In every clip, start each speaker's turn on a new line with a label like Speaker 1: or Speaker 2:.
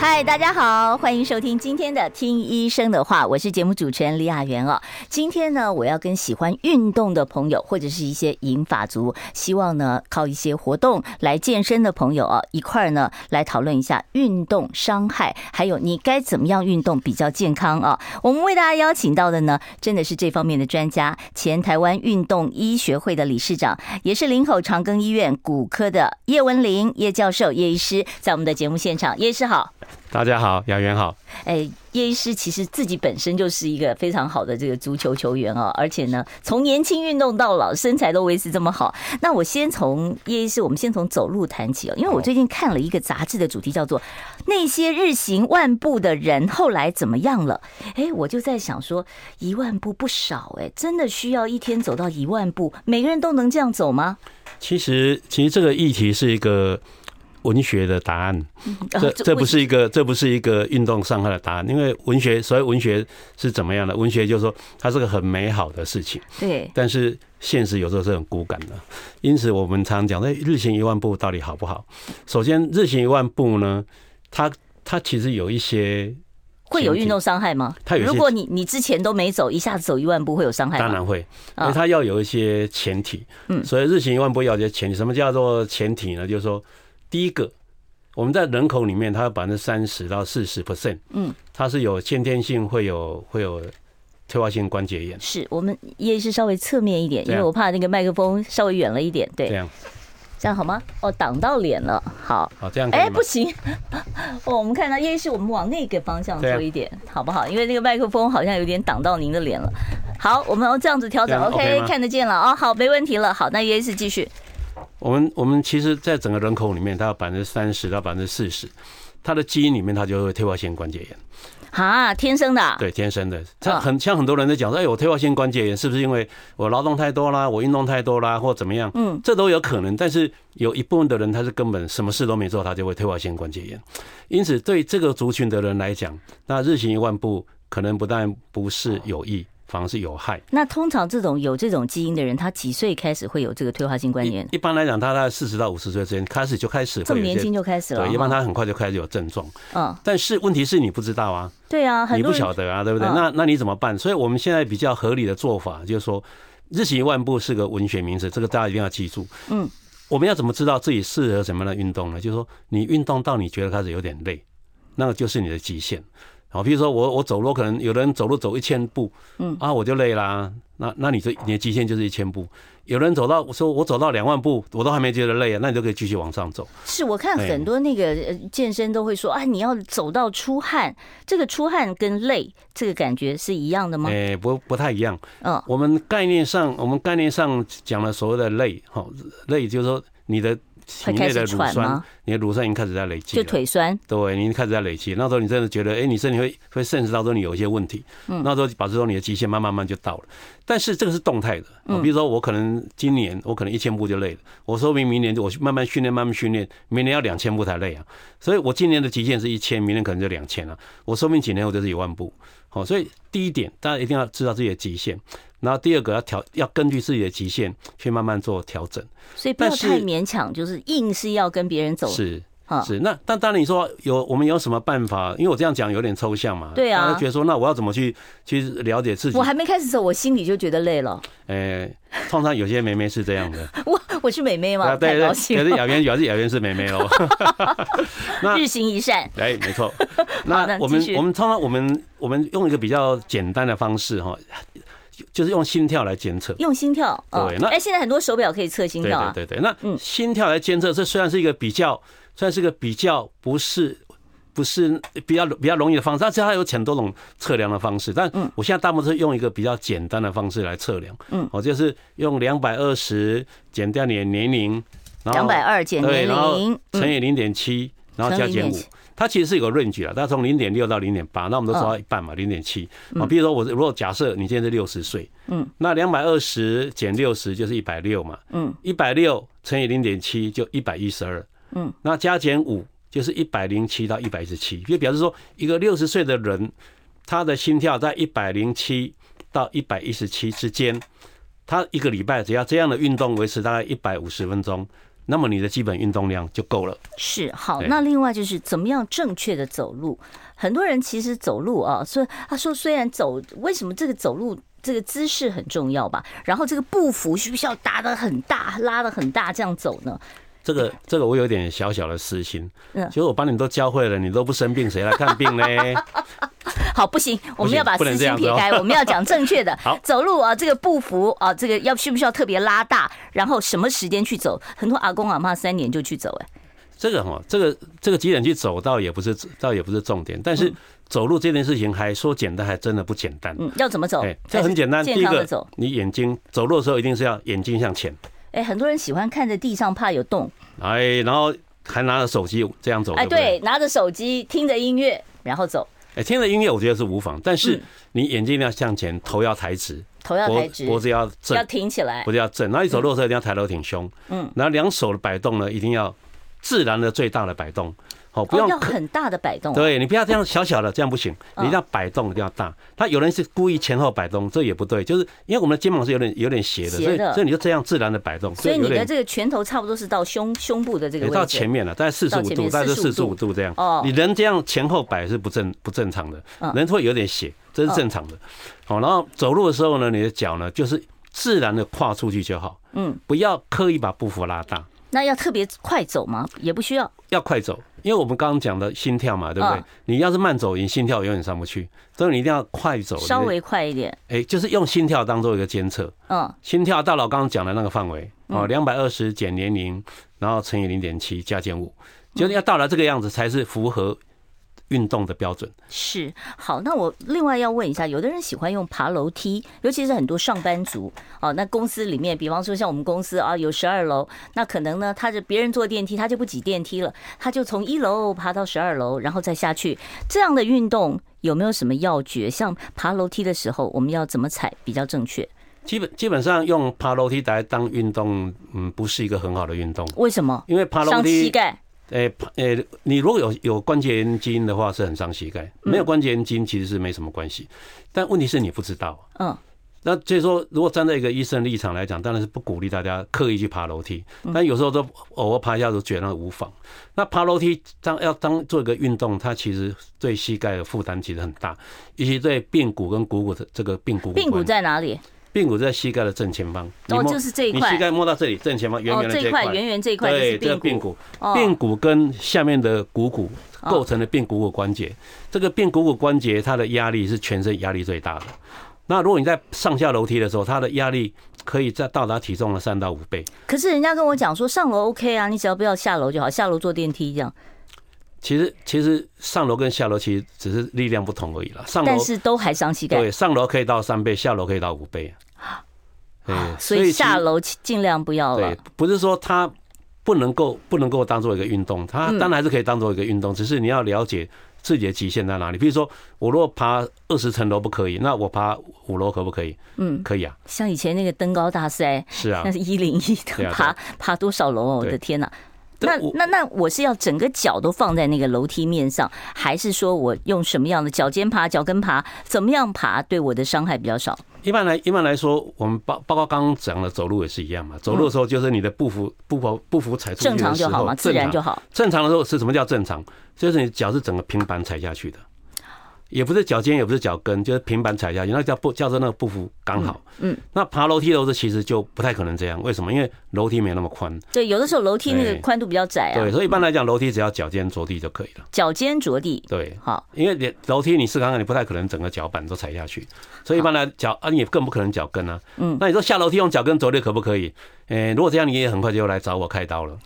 Speaker 1: 嗨，大家好，欢迎收听今天的《听医生的话》，我是节目主持人李雅媛哦。今天呢，我要跟喜欢运动的朋友，或者是一些银发族，希望呢靠一些活动来健身的朋友啊，一块儿呢来讨论一下运动伤害，还有你该怎么样运动比较健康啊。我们为大家邀请到的呢，真的是这方面的专家，前台湾运动医学会的理事长，也是林口长庚医院骨科的叶文玲叶教授叶医师，在我们的节目现场，叶医师好。
Speaker 2: 大家好，雅元好。
Speaker 1: 哎，叶医师其实自己本身就是一个非常好的这个足球球员哦，而且呢，从年轻运动到老，身材都维持这么好。那我先从叶医师，我们先从走路谈起哦，因为我最近看了一个杂志的主题叫做《那些日行万步的人后来怎么样了》。哎，我就在想说，一万步不少哎，真的需要一天走到一万步？每个人都能这样走吗？
Speaker 2: 其实，其实这个议题是一个。文学的答案，这这不是一个，这不是一个运动伤害的答案，因为文学，所以文学是怎么样的？文学就是说，它是个很美好的事情，
Speaker 1: 对。
Speaker 2: 但是现实有时候是很骨感的，因此我们常讲，那日行一万步到底好不好？首先，日行一万步呢，它它其实有一些
Speaker 1: 会有运动伤害吗？它有，如果你你之前都没走，一下子走一万步会有伤害吗？
Speaker 2: 当然会，因为它要有一些前提。嗯，所以日行一万步要有些前提。什么叫做前提呢？就是说。第一个，我们在人口里面，它有百分之三十到四十 percent，嗯，它是有先天性会有会有退化性关节炎。
Speaker 1: 是我们叶是稍微侧面一点，因为我怕那个麦克风稍微远了一点，对，这样这样好吗？哦，挡到脸了，好，
Speaker 2: 好这样，
Speaker 1: 哎，不行，哦，我们看到叶是我们往那个方向做一点，好不好？因为那个麦克风好像有点挡到您的脸了。好，我们要这样子调整，OK，看得见了哦，好，没问题了。好，那叶是继续。
Speaker 2: 我们我们其实，在整个人口里面，它有百分之三十到百分之四十，它的基因里面它就会退化性关节炎。
Speaker 1: 啊，天生的？
Speaker 2: 对，天生的。像很像很多人在讲说，哎，我退化性关节炎是不是因为我劳动太多啦，我运动太多啦，或怎么样？嗯，这都有可能。但是有一部分的人，他是根本什么事都没做，他就会退化性关节炎。因此，对这个族群的人来讲，那日行一万步可能不但不是有益。反而是有害。
Speaker 1: 那通常这种有这种基因的人，他几岁开始会有这个退化性关节炎？
Speaker 2: 一般来讲，他在四十到五十岁之间开始就开始会。
Speaker 1: 这么年轻就开始了？
Speaker 2: 对，一般他很快就开始有症状。嗯。但是问题是你不知道啊。
Speaker 1: 对啊，
Speaker 2: 你不晓得啊，对不对？那那你怎么办？所以我们现在比较合理的做法就是说，日行一万步是个文学名词，这个大家一定要记住。嗯。我们要怎么知道自己适合什么样的运动呢？就是说，你运动到你觉得开始有点累，那个就是你的极限。好，比如说我我走路可能有人走路走一千步，嗯啊我就累啦，那那你这你的极限就是一千步。有人走到我说我走到两万步，我都还没觉得累啊，那你就可以继续往上走。
Speaker 1: 是我看很多那个健身都会说啊，你要走到出汗，这个出汗跟累这个感觉是一样的吗？
Speaker 2: 哎，不不太一样。嗯，我们概念上我们概念上讲了所谓的累，哈，累就是说你的。体内的乳酸，你的乳酸已经开始在累积，
Speaker 1: 就腿酸。
Speaker 2: 对，你开始在累积。那时候你真的觉得，哎，你身体会会 sense 到说你有一些问题。嗯。那时候保持说你的极限慢慢慢就到了。但是这个是动态的。嗯。比如说我可能今年我可能一千步就累了，我说明明年就我慢慢训练慢慢训练，明年要两千步才累啊。所以我今年的极限是一千，明年可能就两千了。我说明几年后就是一万步。好，所以第一点大家一定要知道自己的极限。然后第二个要调，要根据自己的极限去慢慢做调整，
Speaker 1: 所以不要太勉强，就是硬是要跟别人走。
Speaker 2: 是是，那但当然你说有我们有什么办法？因为我这样讲有点抽象嘛。
Speaker 1: 对啊。
Speaker 2: 大家觉得说，那我要怎么去去了解自己？
Speaker 1: 我还没开始走，我心里就觉得累了。
Speaker 2: 诶，通常有些妹妹是这样的。
Speaker 1: 我我是妹妹吗？对对对。可
Speaker 2: 是雅媛，主要是雅媛是妹妹喽。
Speaker 1: 那日行一善。
Speaker 2: 哎，没错。那我们我们通常我们我们用一个比较简单的方式哈。就是用心跳来监测，
Speaker 1: 用心跳。
Speaker 2: 对，那
Speaker 1: 哎，现在很多手表可以测心跳啊。
Speaker 2: 对对对，那心跳来监测，这虽然是一个比较，算是个比较不是不是比较比较容易的方式，但是它有很多种测量的方式。但我现在大部分是用一个比较简单的方式来测量。嗯，我就是用两百二十减掉你的年龄，
Speaker 1: 两百二减年龄
Speaker 2: 乘以零点七，然后加减五。它其实是有个 range 啦，它从零点六到零点八，那我们都说到一半嘛，零点七。啊。比如说我如果假设你现在是六十岁，嗯，那两百二十减六十就是一百六嘛，嗯，一百六乘以零点七就一百一十二，嗯，那加减五就是一百零七到一百一十七，就表示说一个六十岁的人，他的心跳在一百零七到一百一十七之间，他一个礼拜只要这样的运动维持大概一百五十分钟。那么你的基本运动量就够了。
Speaker 1: 是好，那另外就是怎么样正确的走路。很多人其实走路啊，所以他说虽然走，为什么这个走路这个姿势很重要吧？然后这个步幅需不需要搭的很大，拉的很大这样走呢？
Speaker 2: 这个这个我有点小小的私心，嗯，其实我把你都教会了，你都不生病，谁来看病呢？
Speaker 1: 好，不行，我们要把私心撇开，我们要讲正确的。
Speaker 2: 好，
Speaker 1: 走路啊，这个步幅啊，这个要需不需要特别拉大？然后什么时间去走？很多阿公阿妈三年就去走，哎，
Speaker 2: 这个哈，这个这个几点去走，倒也不是倒也不是重点。但是走路这件事情，还说简单，还真的不简单。
Speaker 1: 嗯，要怎么走？哎，
Speaker 2: 这很简单。第一个，你眼睛走路的时候一定是要眼睛向前。
Speaker 1: 哎，很多人喜欢看着地上，怕有洞。
Speaker 2: 哎，然后还拿着手机这样走。
Speaker 1: 哎，对，拿着手机听着音乐，然后走。
Speaker 2: 哎，听着音乐我觉得是无妨，但是你眼睛要向前，头要抬直，
Speaker 1: 头要抬直，
Speaker 2: 脖子要正，
Speaker 1: 要挺起来，
Speaker 2: 脖子要正。然后你走路的时候一定要抬头挺胸。嗯，然后两手的摆动呢，一定要自然的最大的摆动。哦，不要
Speaker 1: 很大的摆动，
Speaker 2: 对，你不要这样小小的，这样不行，你一定要摆动一定要大。他有人是故意前后摆动，这也不对，就是因为我们的肩膀是有点有点斜的，所以所以你就这样自然的摆动。
Speaker 1: 所以你的这个拳头差不多是到胸胸部的这个位置，
Speaker 2: 到前面了，大概四十五度，大概是四十五度这样。哦，你人这样前后摆是不正不正常的，人会有点斜，这是正常的。好，然后走路的时候呢，你的脚呢就是自然的跨出去就好，嗯，不要刻意把步幅拉大。
Speaker 1: 那要特别快走吗？也不需要，
Speaker 2: 要快走。因为我们刚刚讲的心跳嘛，对不对？你要是慢走，你心跳永远上不去，所以你一定要快走，
Speaker 1: 稍微快一点。
Speaker 2: 哎，就是用心跳当做一个监测。嗯，心跳到了我刚刚讲的那个范围哦，两百二十减年龄，然后乘以零点七加减五，就是要到了这个样子才是符合。运动的标准
Speaker 1: 是好，那我另外要问一下，有的人喜欢用爬楼梯，尤其是很多上班族哦。那公司里面，比方说像我们公司啊，有十二楼，那可能呢，他是别人坐电梯，他就不挤电梯了，他就从一楼爬到十二楼，然后再下去。这样的运动有没有什么要诀？像爬楼梯的时候，我们要怎么踩比较正确？
Speaker 2: 基本基本上用爬楼梯来当运动，嗯，不是一个很好的运动。
Speaker 1: 为什么？
Speaker 2: 因为爬楼梯
Speaker 1: 伤膝盖。
Speaker 2: 诶，诶，你如果有有关节炎基因的话，是很伤膝盖；没有关节炎基因，其实是没什么关系。但问题是你不知道。嗯。那所以说，如果站在一个医生立场来讲，当然是不鼓励大家刻意去爬楼梯。但有时候都偶尔爬一下，都觉得无妨。那爬楼梯当要当做一个运动，它其实对膝盖的负担其实很大，尤其对髌骨跟股骨的这个髌骨。
Speaker 1: 髌骨在哪里？
Speaker 2: 髌骨在膝盖的正前方，
Speaker 1: 哦，就是这一块。
Speaker 2: 你膝盖摸到这里，正前方圆圆的这一块，
Speaker 1: 圆圆这一块，
Speaker 2: 对，这个髌骨。髌骨跟下面的股骨构成的髌股骨关节，这个髌股骨关节它的压力是全身压力最大的。那如果你在上下楼梯的时候，它的压力可以在到达体重的三到五倍。
Speaker 1: 可是人家跟我讲说上楼 OK 啊，你只要不要下楼就好，下楼坐电梯这样。
Speaker 2: 其实其实上楼跟下楼其实只是力量不同而已了，上楼
Speaker 1: 但是都还伤膝盖。
Speaker 2: 对，上楼可以到三倍，下楼可以到五倍。
Speaker 1: 对，所以下楼尽量不要了。
Speaker 2: 对，不是说它不能够不能够当做一个运动，它当然还是可以当做一个运动，只是你要了解自己的极限在哪里。比如说，我如果爬二十层楼不可以，那我爬五楼可不可以？嗯，可以啊。
Speaker 1: 像以前那个登高大赛，
Speaker 2: 是啊，
Speaker 1: 那是一零一的爬爬多少楼哦？我的天哪！那那那我是要整个脚都放在那个楼梯面上，还是说我用什么样的脚尖爬、脚跟爬，怎么样爬对我的伤害比较少？
Speaker 2: 一般来一般来说，我们包包括刚刚讲的走路也是一样嘛。走路的时候就是你的步幅步幅步幅踩出去
Speaker 1: 正常就好嘛，自然就好。
Speaker 2: 正常的时候是什么叫正常？就是你脚是整个平板踩下去的。也不是脚尖，也不是脚跟，就是平板踩下去，那叫步，叫做那个步幅刚好。嗯，那爬楼梯的时候其实就不太可能这样，为什么？因为楼梯没那么宽。
Speaker 1: 对，有的时候楼梯那个宽度比较窄啊。
Speaker 2: 对，所以一般来讲，楼梯只要脚尖着地就可以了。
Speaker 1: 脚尖着地。
Speaker 2: 对，好，因为你楼梯你试看看，你不太可能整个脚板都踩下去，所以一般来脚啊，你也更不可能脚跟啊。嗯，那你说下楼梯用脚跟着地可不可以？诶，如果这样，你也很快就来找我开刀了。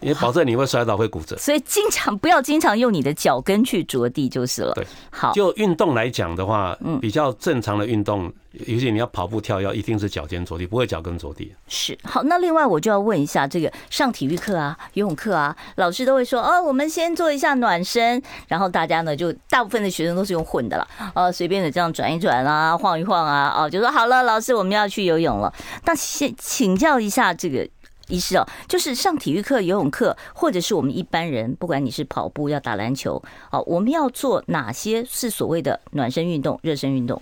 Speaker 2: 也保证你会摔倒，会骨折，
Speaker 1: 所以经常不要经常用你的脚跟去着地就是了。
Speaker 2: 对，
Speaker 1: 好。
Speaker 2: 就运动来讲的话，嗯，比较正常的运动，尤其你要跑步跳跃，一定是脚尖着地，不会脚跟着地。
Speaker 1: 是好，那另外我就要问一下，这个上体育课啊、游泳课啊，老师都会说哦，我们先做一下暖身，然后大家呢就大部分的学生都是用混的了，呃，随便的这样转一转啊，晃一晃啊，哦，就说好了，老师我们要去游泳了。那先请教一下这个医师哦，就是上体育课、游泳课，或者是我们一般人，不管你是跑步要打篮球，哦，我们要做哪些是所谓的暖身运动、热身运动？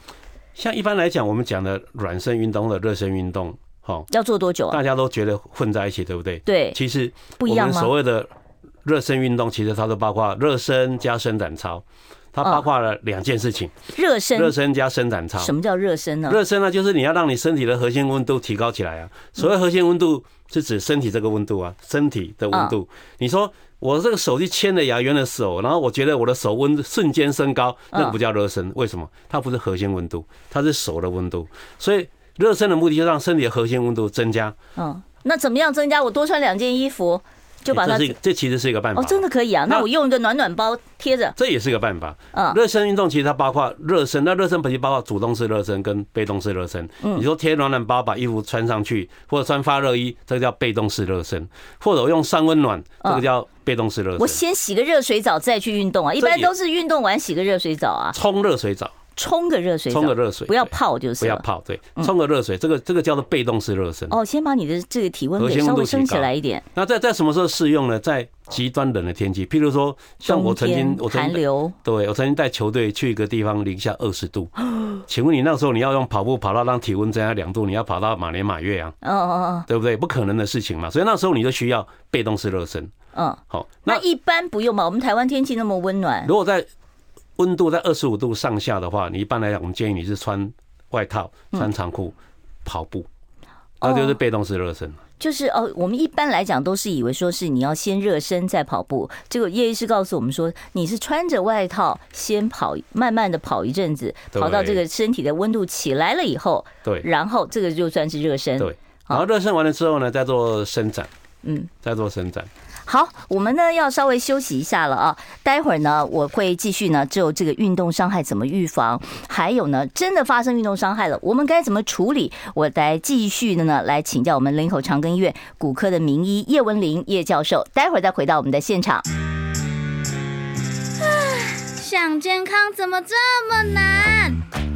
Speaker 2: 像一般来讲，我们讲的暖身运动的热身运动，好，
Speaker 1: 要做多久啊？
Speaker 2: 大家都觉得混在一起，对不对？
Speaker 1: 对，
Speaker 2: 其实
Speaker 1: 不一样吗？
Speaker 2: 所谓的热身运动，其实它都包括热身加伸展操，它包括了两件事情。
Speaker 1: 热身，
Speaker 2: 热身加伸展操。
Speaker 1: 什么叫热身呢？
Speaker 2: 热身呢，就是你要让你身体的核心温度提高起来啊。所谓核心温度，是指身体这个温度啊，身体的温度。你说。我这个手去牵了雅媛的手，然后我觉得我的手温瞬间升高，那个不叫热身。为什么？它不是核心温度，它是手的温度。所以热身的目的就让身体的核心温度增加。
Speaker 1: 嗯，那怎么样增加？我多穿两件衣服。就把它，
Speaker 2: 这其实是一个办法
Speaker 1: 哦，真的可以啊。那我用一个暖暖包贴着，
Speaker 2: 这也是一个办法。嗯，热身运动其实它包括热身，那热身本身包括主动式热身跟被动式热身。嗯，你说贴暖暖包把衣服穿上去，或者穿发热衣，这个叫被动式热身，或者我用三温暖，这个叫被动式热身。
Speaker 1: 我先洗个热水澡再去运动啊，一般都是运动完洗个热水澡啊，
Speaker 2: 冲热水澡。
Speaker 1: 冲个热水，冲个热水，不要泡就是。
Speaker 2: 不要泡，对，冲个热水，这个这个叫做被动式热身。
Speaker 1: 哦，先把你的这个体温给稍微升起来一点。
Speaker 2: 那在在什么时候适用呢？在极端冷的天气，譬如说，像我曾经，我曾经，
Speaker 1: 寒流，
Speaker 2: 对我曾经带球队去一个地方零下二十度。请问你那时候你要用跑步跑到让体温增加两度，你要跑到马年马月啊？哦哦哦，对不对？不可能的事情嘛。所以那时候你就需要被动式热身。
Speaker 1: 嗯，好，那一般不用嘛？我们台湾天气那么温暖，
Speaker 2: 如果在温度在二十五度上下的话，你一般来讲，我们建议你是穿外套、穿长裤跑步，那就是被动式热身。
Speaker 1: 就是哦，我们一般来讲都是以为说是你要先热身再跑步，结果叶医师告诉我们说，你是穿着外套先跑，慢慢的跑一阵子，跑到这个身体的温度起来了以后，
Speaker 2: 对，
Speaker 1: 然后这个就算是热身。
Speaker 2: 对，然后热身完了之后呢，再做伸展，嗯，再做伸展。
Speaker 1: 好，我们呢要稍微休息一下了啊。待会儿呢，我会继续呢，就这个运动伤害怎么预防，还有呢，真的发生运动伤害了，我们该怎么处理？我来继续的呢，来请教我们林口长庚医院骨科的名医叶文玲叶教授。待会儿再回到我们的现场。
Speaker 3: 想健康怎么这么难？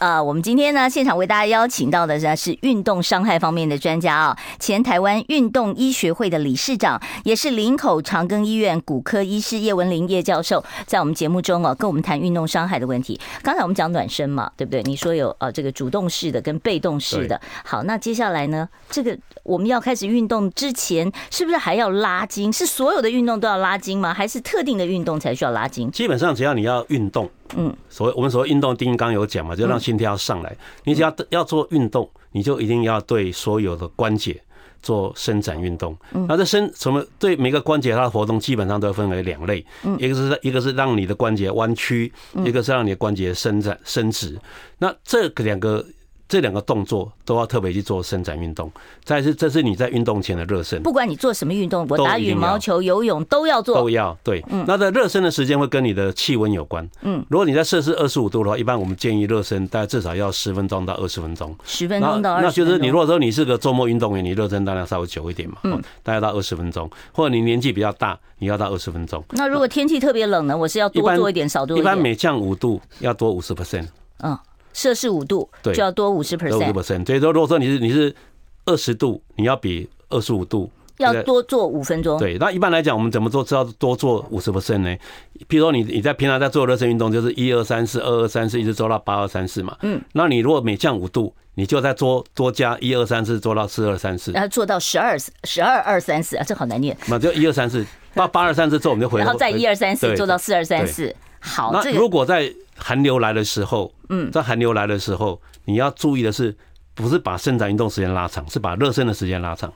Speaker 1: 呃，我们今天呢，现场为大家邀请到的呢是运动伤害方面的专家啊，前台湾运动医学会的理事长，也是林口长庚医院骨科医师叶文玲叶教授，在我们节目中啊，跟我们谈运动伤害的问题。刚才我们讲暖身嘛，对不对？你说有呃这个主动式的跟被动式的。好，那接下来呢，这个我们要开始运动之前，是不是还要拉筋？是所有的运动都要拉筋吗？还是特定的运动才需要拉筋？
Speaker 2: 基本上只要你要运动。嗯，所谓我们所谓运动定义刚有讲嘛，就让心跳上来。你只要要做运动，你就一定要对所有的关节做伸展运动。那这伸什么？对每个关节它的活动基本上都分为两类，一个是一个是让你的关节弯曲，一个是让你的关节伸展伸直。那这两个。这两个动作都要特别去做伸展运动。再是，这是你在运动前的热身。
Speaker 1: 不管你做什么运动，我打羽毛球、游泳都要做。
Speaker 2: 都要对。嗯。那在热身的时间会跟你的气温有关。嗯。如果你在摄氏二十五度的话，一般我们建议热身大概至少要十分钟到二十分钟。
Speaker 1: 十分钟到二十。
Speaker 2: 那就是你如果说你是个周末运动员，你热身当然稍微久一点嘛。嗯。大概到二十分钟，或者你年纪比较大，你要到二十分钟。
Speaker 1: 那如果天气特别冷呢？我是要多做一点，少做一点。
Speaker 2: 一般每降五度要多五十 percent。
Speaker 1: 嗯。摄氏五度，对，就要多五十 percent。五十
Speaker 2: percent，所以说，如果说你是你是二十度，你要比二十五度
Speaker 1: 要多做五分钟。
Speaker 2: 对，那一般来讲，我们怎么做？知道多做五十 percent 呢？譬如说，你你在平常在做热身运动，就是一二三四，二二三四，一直做到八二三四嘛。嗯。那你如果每降五度，你就再多多加一二三四，做到四二三四。
Speaker 1: 然后做到十二十二二三四啊，这好难念。
Speaker 2: 那就一二三四，八八二三四之后，我们就回来。
Speaker 1: 然后再一二三四，做到四二三四。好，
Speaker 2: 那如果在寒流来的时候，嗯，在寒流来的时候，你要注意的是，不是把伸展运动时间拉长，是把热身的时间拉长。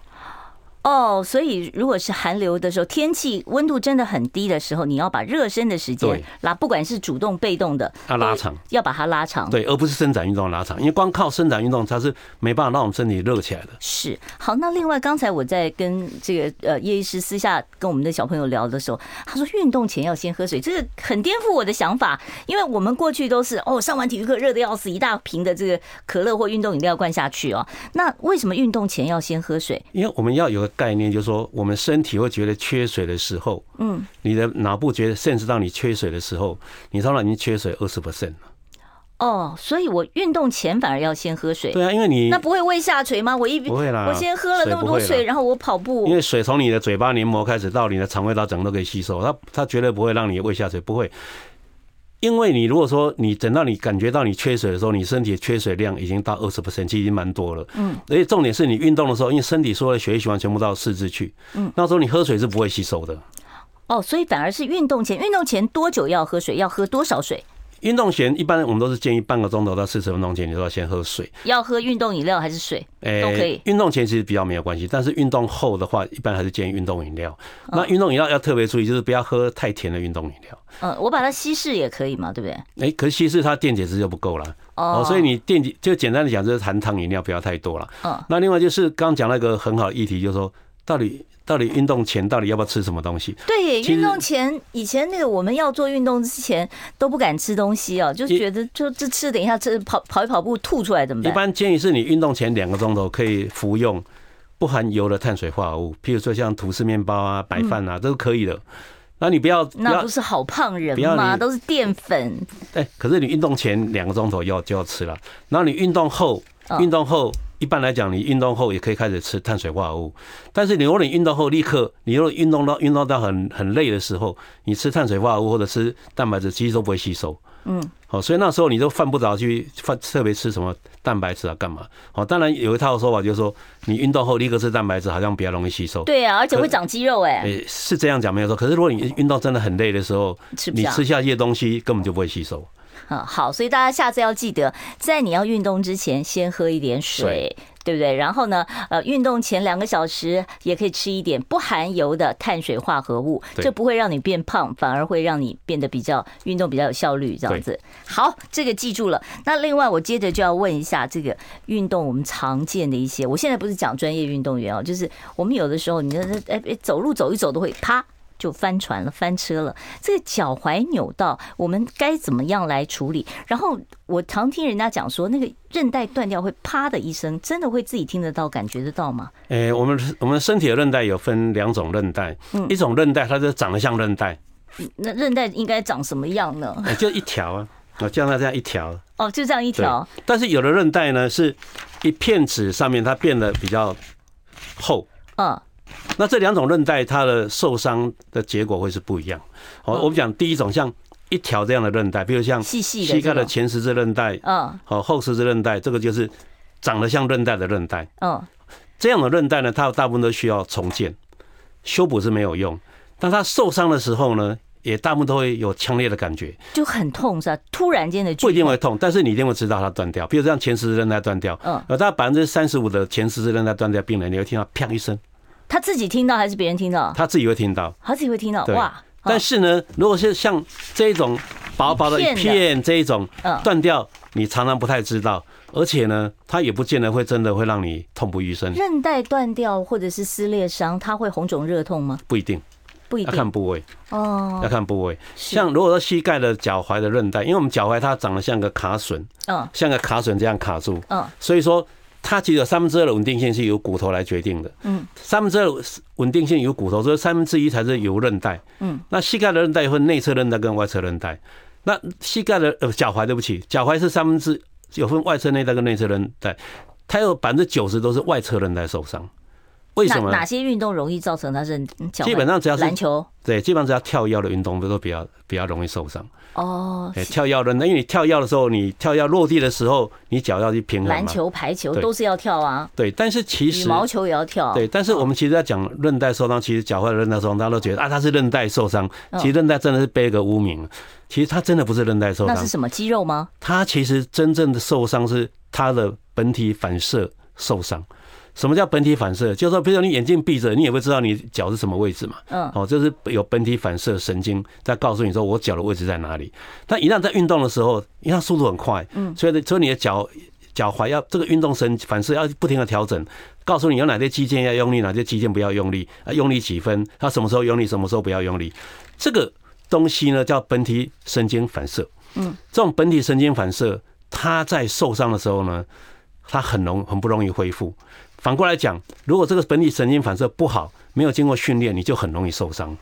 Speaker 1: 哦，所以如果是寒流的时候，天气温度真的很低的时候，你要把热身的时间拉，不管是主动被动的，
Speaker 2: 要拉长，
Speaker 1: 要把它拉长，
Speaker 2: 对，而不是伸展运动拉长，因为光靠伸展运动，它是没办法让我们身体热起来的。
Speaker 1: 是，好，那另外刚才我在跟这个呃叶医师私下跟我们的小朋友聊的时候，他说运动前要先喝水，这个很颠覆我的想法，因为我们过去都是哦，上完体育课热的要死，一大瓶的这个可乐或运动饮料灌下去哦，那为什么运动前要先喝水？
Speaker 2: 因为我们要有个概念，就是说。我们身体会觉得缺水的时候，嗯，你的脑部觉得 sense 到你缺水的时候，你头脑已经缺水二十 percent 了。
Speaker 1: 哦，所以我运动前反而要先喝水。
Speaker 2: 对啊，因为你
Speaker 1: 那不会胃下垂吗？我一
Speaker 2: 不会啦，
Speaker 1: 我先喝了那么多水，水然后我跑步，
Speaker 2: 因为水从你的嘴巴黏膜开始到你的肠胃道，整个都可以吸收，它它绝对不会让你胃下垂，不会。因为你如果说你等到你感觉到你缺水的时候，你身体的缺水量已经到二十 percent，其实已经蛮多了。嗯，而且重点是你运动的时候，因为身体所有的血液循环全部到四肢去，嗯，那时候你喝水是不会吸收的。
Speaker 1: 哦，所以反而是运动前，运动前多久要喝水？要喝多少水？
Speaker 2: 运动前一般我们都是建议半个钟头到四十分钟前，你都要先喝水。
Speaker 1: 要喝运动饮料还是水？都可以。
Speaker 2: 运动前其实比较没有关系，但是运动后的话，一般还是建议运动饮料。那运动饮料要特别注意，就是不要喝太甜的运动饮料。
Speaker 1: 嗯，我把它稀释也可以嘛，对不对？
Speaker 2: 哎，可是稀释它电解质就不够了。哦，所以你电解就简单的讲，就是含糖饮料不要太多了。嗯，那另外就是刚刚讲那个很好的议题，就是说到底。到底运动前到底要不要吃什么东西？
Speaker 1: 对，运动前以前那个我们要做运动之前都不敢吃东西哦，就觉得就这吃等一下这跑跑一跑步吐出来怎么办？
Speaker 2: 一般建议是你运动前两个钟头可以服用不含油的碳水化合物，譬如说像吐司面包啊、白饭啊，都是可以的。那你不要，
Speaker 1: 那不是好胖人吗？都是淀粉。
Speaker 2: 哎，可是你运动前两个钟头要就要吃了，然后你运动后，运动后。一般来讲，你运动后也可以开始吃碳水化合物，但是你如果你运动后立刻，你如果运动到运动到很很累的时候，你吃碳水化合物或者吃蛋白质，其实都不会吸收。嗯，好，所以那时候你都犯不着去犯特别吃什么蛋白质啊，干嘛？好，当然有一套说法就是说，你运动后立刻吃蛋白质，好像比较容易吸收。
Speaker 1: 对啊，而且会长肌肉哎。
Speaker 2: 哎，是这样讲没有错。可是如果你运动真的很累的时候，你吃下一些东西根本就不会吸收。
Speaker 1: 嗯，好，所以大家下次要记得，在你要运动之前，先喝一点水，对不对？然后呢，呃，运动前两个小时也可以吃一点不含油的碳水化合物，这不会让你变胖，反而会让你变得比较运动比较有效率，这样子。好，这个记住了。那另外，我接着就要问一下这个运动我们常见的一些，我现在不是讲专业运动员哦，就是我们有的时候，你说哎哎，走路走一走都会啪。就翻船了，翻车了。这个脚踝扭到，我们该怎么样来处理？然后我常听人家讲说，那个韧带断掉会啪的一声，真的会自己听得到、感觉得到吗？
Speaker 2: 诶，我们我们身体的韧带有分两种韧带，一种韧带它就长得像韧带。
Speaker 1: 那韧带应该长什么样呢？
Speaker 2: 就一条啊，啊，像它这样一条。
Speaker 1: 哦，就这样一条。
Speaker 2: 但是有的韧带呢，是一片纸上面它变得比较厚。嗯。那这两种韧带，它的受伤的结果会是不一样。好，我们讲第一种，像一条这样的韧带，比如像膝盖的前十字韧带，嗯，好，后十字韧带，这个就是长得像韧带的韧带。嗯，这样的韧带呢，它大部分都需要重建，修补是没有用。但它受伤的时候呢，也大部分都会有强烈的感觉，
Speaker 1: 就很痛是吧？突然间的，
Speaker 2: 不一定会痛，但是你一定会知道它断掉。比如像前十字韧带断掉，嗯，有大概百分之三十五的前十字韧带断掉病人，你会听到啪一声。
Speaker 1: 他自己听到还是别人听到？
Speaker 2: 他自己会听到，
Speaker 1: 他自己会听到。哇！
Speaker 2: 但是呢，如果是像这种薄薄的一片这一种断掉，你常常不太知道，而且呢，它也不见得会真的会让你痛不欲生。
Speaker 1: 韧带断掉或者是撕裂伤，它会红肿热痛吗？
Speaker 2: 不一定，
Speaker 1: 不一定，
Speaker 2: 要看部位哦，要看部位。像如果说膝盖的脚踝的韧带，因为我们脚踝它长得像个卡榫，嗯，像个卡榫这样卡住，嗯，所以说。它其实有三分之二的稳定性是由骨头来决定的，嗯，三分之二稳定性由骨头，所以三分之一才是由韧带，嗯，那膝盖的韧带分内侧韧带跟外侧韧带，那膝盖的呃脚踝对不起，脚踝是三分之有分外侧韧带跟内侧韧带，它有百分之九十都是外侧韧带受伤，为什么？
Speaker 1: 哪些运动容易造成他是脚？
Speaker 2: 基本上只要是
Speaker 1: 篮球，
Speaker 2: 对，基本上只要跳腰的运动都都比较比较容易受伤。哦，跳腰的，那因为你跳腰的时候，你跳腰落地的时候，你脚要去平衡。
Speaker 1: 篮球、排球都是要跳啊。
Speaker 2: 对，但是其实羽
Speaker 1: 毛球也要跳。
Speaker 2: 对，但是我们其实在讲韧带受伤，其实脚踝的韧带受伤，大家都觉得啊，他是韧带受伤。其实韧带真的是背个污名，其实他真的不是韧带受伤。那
Speaker 1: 是什么肌肉吗？
Speaker 2: 他其实真正的受伤是他的本体反射受伤。什么叫本体反射？就是说，比如说你眼睛闭着，你也会知道你脚是什么位置嘛。
Speaker 1: 嗯，
Speaker 2: 哦，就是有本体反射神经在告诉你说我脚的位置在哪里。但一旦在运动的时候，因为它速度很快，嗯，所以所以你的脚脚踝要这个运动神反射要不停的调整，告诉你有哪些肌腱要用力，哪些肌腱不要用力，啊，用力几分，它什么时候用力，什么时候不要用力。这个东西呢叫本体神经反射。嗯，这种本体神经反射，它在受伤的时候呢，它很容很不容易恢复。反过来讲，如果这个本体神经反射不好，没有经过训练，你就很容易受伤。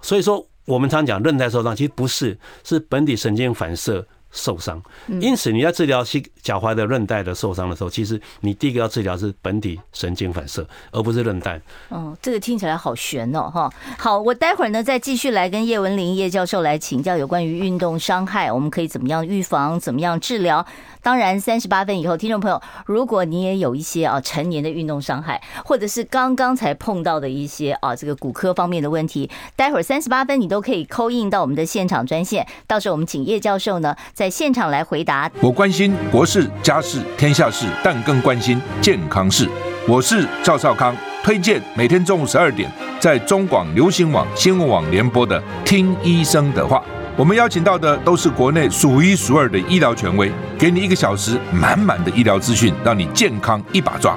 Speaker 2: 所以说，我们常讲韧带受伤，其实不是，是本体神经反射受伤。因此，你在治疗膝脚踝的韧带的受伤的时候，其实你第一个要治疗是本体神经反射，而不是韧带。
Speaker 1: 哦，这个听起来好悬哦，哈。好，我待会儿呢再继续来跟叶文玲叶教授来请教有关于运动伤害，我们可以怎么样预防，怎么样治疗。当然，三十八分以后，听众朋友，如果你也有一些啊成年的运动伤害，或者是刚刚才碰到的一些啊这个骨科方面的问题，待会儿三十八分你都可以 call in 到我们的现场专线，到时候我们请叶教授呢在现场来回答。
Speaker 4: 我关心国事、家事、天下事，但更关心健康事。我是赵少康，推荐每天中午十二点在中广流行网新闻网联播的《听医生的话》。我们邀请到的都是国内数一数二的医疗权威，给你一个小时满满的医疗资讯，让你健康一把抓。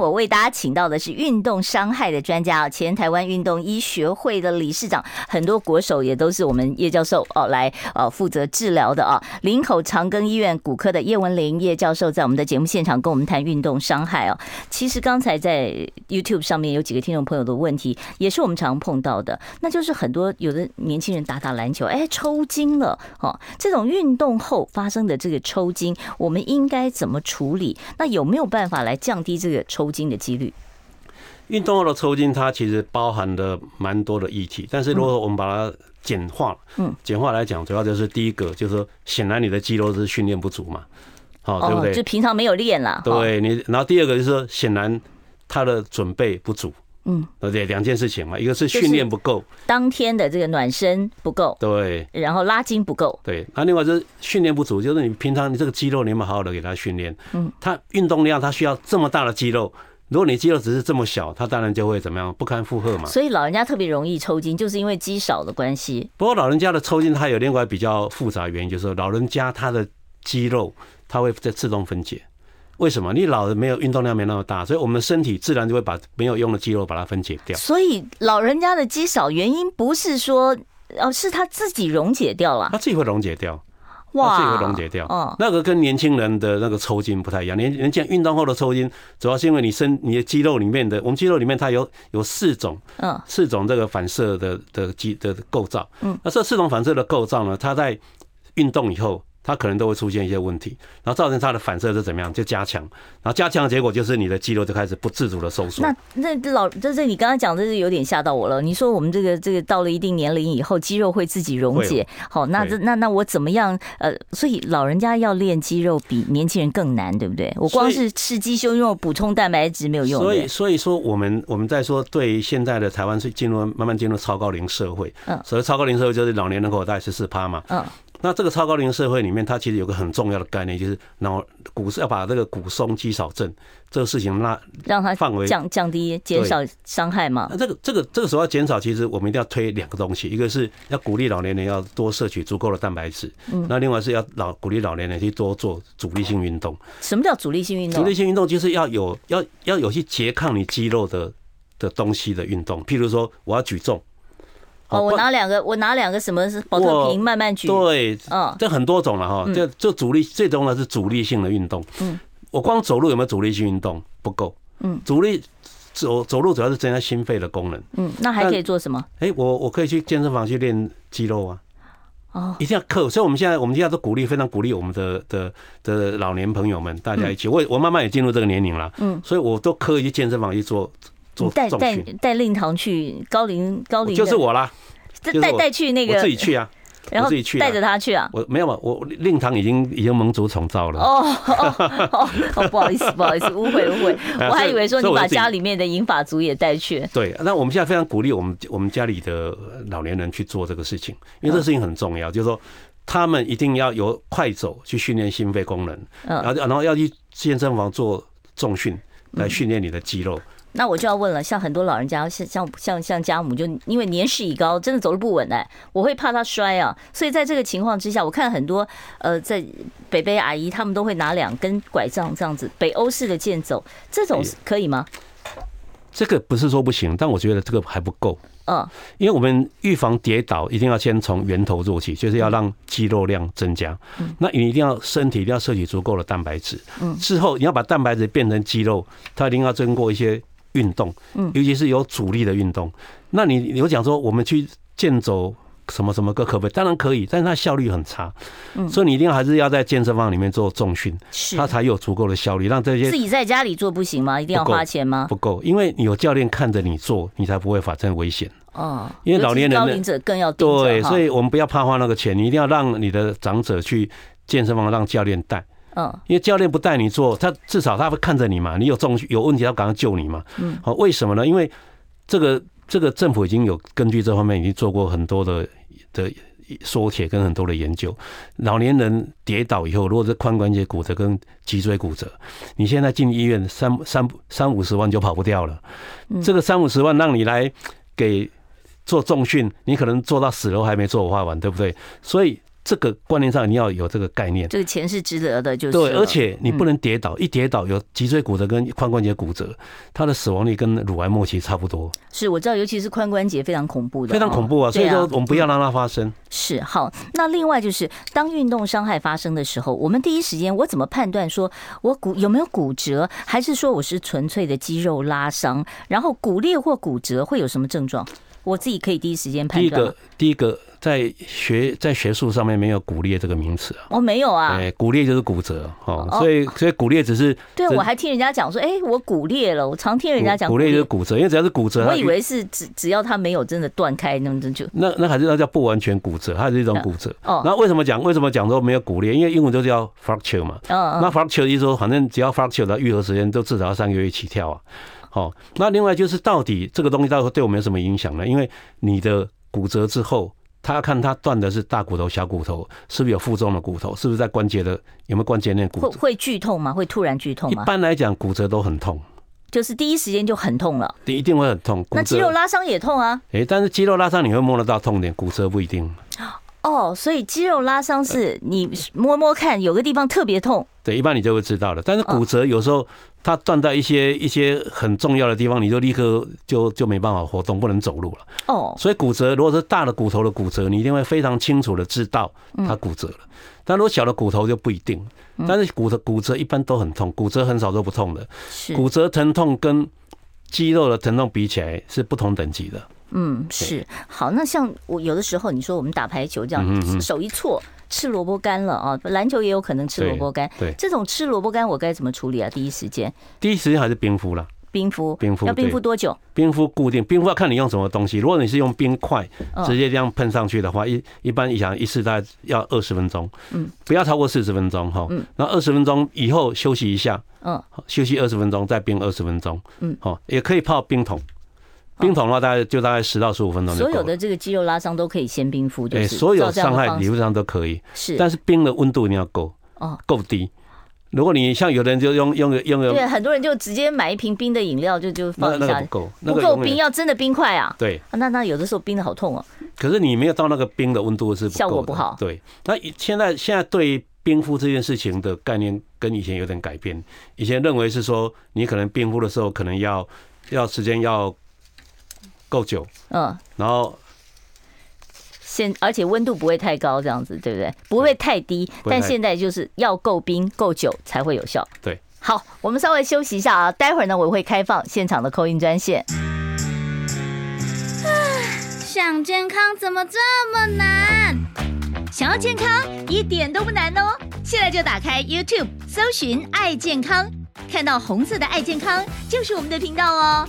Speaker 1: 我为大家请到的是运动伤害的专家啊，前台湾运动医学会的理事长，很多国手也都是我们叶教授哦来呃负责治疗的啊。林口长庚医院骨科的叶文玲叶教授在我们的节目现场跟我们谈运动伤害哦。其实刚才在 YouTube 上面有几个听众朋友的问题，也是我们常碰到的，那就是很多有的年轻人打打篮球，哎，抽筋了哦。这种运动后发生的这个抽筋，我们应该怎么处理？那有没有办法来降低这个抽？抽筋的几率，
Speaker 2: 运动后的抽筋，它其实包含了蛮多的议题。但是如果我们把它简化，嗯，简化来讲，主要就是第一个，就是说，显然你的肌肉是训练不足嘛，好，对不对？
Speaker 1: 就平常没有练了。
Speaker 2: 对你，然后第二个就是说，显然他的准备不足，嗯，对不对？两件事情嘛，一个是训练不够，
Speaker 1: 当天的这个暖身不够，
Speaker 2: 对，
Speaker 1: 然后拉筋不够，
Speaker 2: 对。那另外就是训练不足，就是你平常你这个肌肉你有没有好好的给他训练？嗯，他运动量他需要这么大的肌肉。如果你肌肉只是这么小，它当然就会怎么样不堪负荷嘛。
Speaker 1: 所以老人家特别容易抽筋，就是因为肌少的关系。
Speaker 2: 不过老人家的抽筋，它有另外比较复杂的原因，就是说老人家他的肌肉它会在自动分解。为什么？你老人没有运动量没那么大，所以我们的身体自然就会把没有用的肌肉把它分解掉。
Speaker 1: 所以老人家的肌少原因不是说哦，是他自己溶解掉了，
Speaker 2: 他自己会溶解掉。哇，自己会溶解掉。哦，那个跟年轻人的那个抽筋不太一样。年年轻人运动后的抽筋，主要是因为你身你的肌肉里面的，我们肌肉里面它有有四种，嗯，四种这个反射的的肌的构造。嗯，那这四种反射的构造呢，它在运动以后。它可能都会出现一些问题，然后造成它的反射是怎么样？就加强，然后加强的结果就是你的肌肉就开始不自主的收缩。
Speaker 1: 那那老就是你刚刚讲的是有点吓到我了。你说我们这个这个到了一定年龄以后，肌肉会自己溶解。好，那这那那我怎么样？呃，所以老人家要练肌肉比年轻人更难，对不对？我光是吃鸡胸肉补充蛋白质没有用。
Speaker 2: 所以所以说我们我们在说对现在的台湾是进入慢慢进入超高龄社会。嗯。所以超高龄社会就是老年人口大概十四趴嘛。嗯。那这个超高龄社会里面，它其实有个很重要的概念，就是脑骨是要把这个骨松肌少症这个事情那让它范围
Speaker 1: 降降低，减少伤害嘛。
Speaker 2: 那这个这个这个时候要减少，其实我们一定要推两个东西，一个是要鼓励老年人要多摄取足够的蛋白质，嗯，那另外是要老鼓励老年人去多做阻力性运动。
Speaker 1: 什么叫阻力性运动？
Speaker 2: 阻力性运动就是要有要要有去拮抗你肌肉的的东西的运动，譬如说我要举重。
Speaker 1: 哦，我拿两个，我拿两个什么是保特瓶慢慢举？
Speaker 2: 对，嗯，这很多种了哈。这这阻力最重要的是阻力性的运动。嗯，我光走路有没有阻力性运动？不够。嗯，阻力走走路主要是增加心肺的功能。嗯，
Speaker 1: 那还可以做什么？
Speaker 2: 哎，我我可以去健身房去练肌肉啊。哦，一定要克。所以我们现在我们现在都鼓励，非常鼓励我们的的的老年朋友们，大家一起。我我慢慢也进入这个年龄了。嗯，所以我都可以去健身房去做。
Speaker 1: 带带带令堂去高龄高龄，
Speaker 2: 就是我啦，
Speaker 1: 带带去那个
Speaker 2: 自己去啊，
Speaker 1: 然后
Speaker 2: 自己去
Speaker 1: 带着他去啊？
Speaker 2: 我没有嘛，我令堂已经已经蒙主宠召了。
Speaker 1: 哦哦哦，不好意思，不好意思，误会误会，我还以为说你把家里面的银发族也带去。
Speaker 2: 对，那我们现在非常鼓励我们我们家里的老年人去做这个事情，因为这个事情很重要，就是说他们一定要有快走去训练心肺功能，然后然后要去健身房做重训来训练你的肌肉。
Speaker 1: 那我就要问了，像很多老人家，像像像像家母，就因为年事已高，真的走路不稳哎，我会怕他摔啊。所以在这个情况之下，我看很多呃，在北北阿姨他们都会拿两根拐杖这样子，北欧式的健走，这种可以吗？
Speaker 2: 这个不是说不行，但我觉得这个还不够。嗯，因为我们预防跌倒，一定要先从源头做起，就是要让肌肉量增加。嗯，那你一定要身体一定要摄取足够的蛋白质。嗯，之后你要把蛋白质变成肌肉，它一定要经过一些。运动，嗯，尤其是有阻力的运动，那你你有讲说我们去健走什么什么个可不可以？当然可以，但是它效率很差，嗯，所以你一定要还是要在健身房里面做重训，是它才有足够的效率，让这些
Speaker 1: 自己在家里做不行吗？一定要花钱吗？
Speaker 2: 不够，因为你有教练看着你做，你才不会发生危险。哦，因为老年人
Speaker 1: 高龄者更要
Speaker 2: 对，所以我们不要怕花那个钱，你一定要让你的长者去健身房让教练带。嗯，因为教练不带你做，他至少他会看着你嘛。你有重有问题，他赶快救你嘛。嗯，好，为什么呢？因为这个这个政府已经有根据这方面已经做过很多的的缩帖跟很多的研究。老年人跌倒以后，如果是髋关节骨折跟脊椎骨折，你现在进医院三三三五十万就跑不掉了。这个三五十万让你来给做重训，你可能做到死都还没做完，对不对？所以。这个观念上你要有这个概念，
Speaker 1: 这个钱是值得的，就是
Speaker 2: 对，而且你不能跌倒，一跌倒有脊椎骨折跟髋关节骨折，它的死亡率跟乳癌末期差不多。
Speaker 1: 是，我知道，尤其是髋关节非常恐怖的，
Speaker 2: 非常恐怖啊！所以说我们不要让它发生。
Speaker 1: 是好，那另外就是当运动伤害发生的时候，我们第一时间我怎么判断说我骨有没有骨折，还是说我是纯粹的肌肉拉伤？然后骨裂或骨折会有什么症状？我自己可以第一时间判断。第一个，
Speaker 2: 第一个。在学在学术上面没有骨裂这个名词啊，
Speaker 1: 哦，没有啊，
Speaker 2: 哎，骨裂就是骨折哦，所以所以骨裂只是，
Speaker 1: 对，我还听人家讲说，哎，我骨裂了，我常听人家讲
Speaker 2: 骨裂就是骨折，因为只要是骨折，
Speaker 1: 我以为是只只要它没有真的断开，那么就
Speaker 2: 那那还是那叫不完全骨折，它是一种骨折。哦，那为什么讲为什么讲说没有骨裂？因为英文就叫 fracture 嘛，嗯，那 fracture 意思说，反正只要 fracture 的愈合时间都至少要三个月起跳啊。好，那另外就是到底这个东西到底对我们有什么影响呢？因为你的骨折之后。他要看他断的是大骨头、小骨头，是不是有负重的骨头，是不是在关节的有没有关节内骨折？
Speaker 1: 会会剧痛吗？会突然剧痛吗？
Speaker 2: 一般来讲，骨折都很痛，
Speaker 1: 就是第一时间就很痛了。
Speaker 2: 对，一定会很痛。
Speaker 1: 那肌肉拉伤也痛啊？
Speaker 2: 哎，但是肌肉拉伤你会摸得到痛点，骨折不一定。
Speaker 1: 哦，所以肌肉拉伤是你摸摸看，有个地方特别痛。
Speaker 2: 对，一般你就会知道了。但是骨折有时候。它断在一些一些很重要的地方，你就立刻就就没办法活动，不能走路了。哦，所以骨折如果是大的骨头的骨折，你一定会非常清楚的知道它骨折了。但如果小的骨头就不一定。但是骨头骨折一般都很痛，骨折很少都不痛的。骨折疼痛跟肌肉的疼痛比起来是不同等级的。
Speaker 1: 嗯，是。好，那像我有的时候你说我们打排球这样，手一错。吃萝卜干了啊！篮球也有可能吃萝卜干。对，这种吃萝卜干我该怎么处理啊？第一时间，
Speaker 2: 第一时间还是冰敷了。
Speaker 1: 冰敷，
Speaker 2: 冰敷
Speaker 1: 要冰敷多久？
Speaker 2: 冰敷固定，冰敷要看你用什么东西。如果你是用冰块直接这样喷上去的话，一一般一想一次大概要二十分钟。嗯，不要超过四十分钟哈。嗯，然后二十分钟以后休息一下。嗯，休息二十分钟再冰二十分钟。嗯，好，也可以泡冰桶。冰桶的话，大概就大概十到十五分钟。
Speaker 1: 所有的这个肌肉拉伤都可以先冰敷，对，
Speaker 2: 所有伤害理论上都可以。是，但是冰的温度一定要够哦，够低。如果你像有的人就用用用用，
Speaker 1: 对，很多人就直接买一瓶冰的饮料就就放一下，
Speaker 2: 不够，
Speaker 1: 不够冰，要真的冰块啊。
Speaker 2: 对，
Speaker 1: 那那有的时候冰的好痛哦。
Speaker 2: 可是你没有到那个冰的温度是
Speaker 1: 效果不好。
Speaker 2: 对，那现在现在对冰敷这件事情的概念跟以前有点改变。以前认为是说你可能冰敷的时候可能要要时间要。够久，嗯，然后
Speaker 1: 现而且温度不会太高，这样子对不对？不会太低，但现在就是要够冰够久才会有效。
Speaker 2: 对，
Speaker 1: 好，我们稍微休息一下啊，待会儿呢我会开放现场的 call in 专线。
Speaker 3: 想健康怎么这么难？
Speaker 5: 想要健康一点都不难哦，现在就打开 YouTube 搜寻“爱健康”，看到红色的“爱健康”就是我们的频道哦。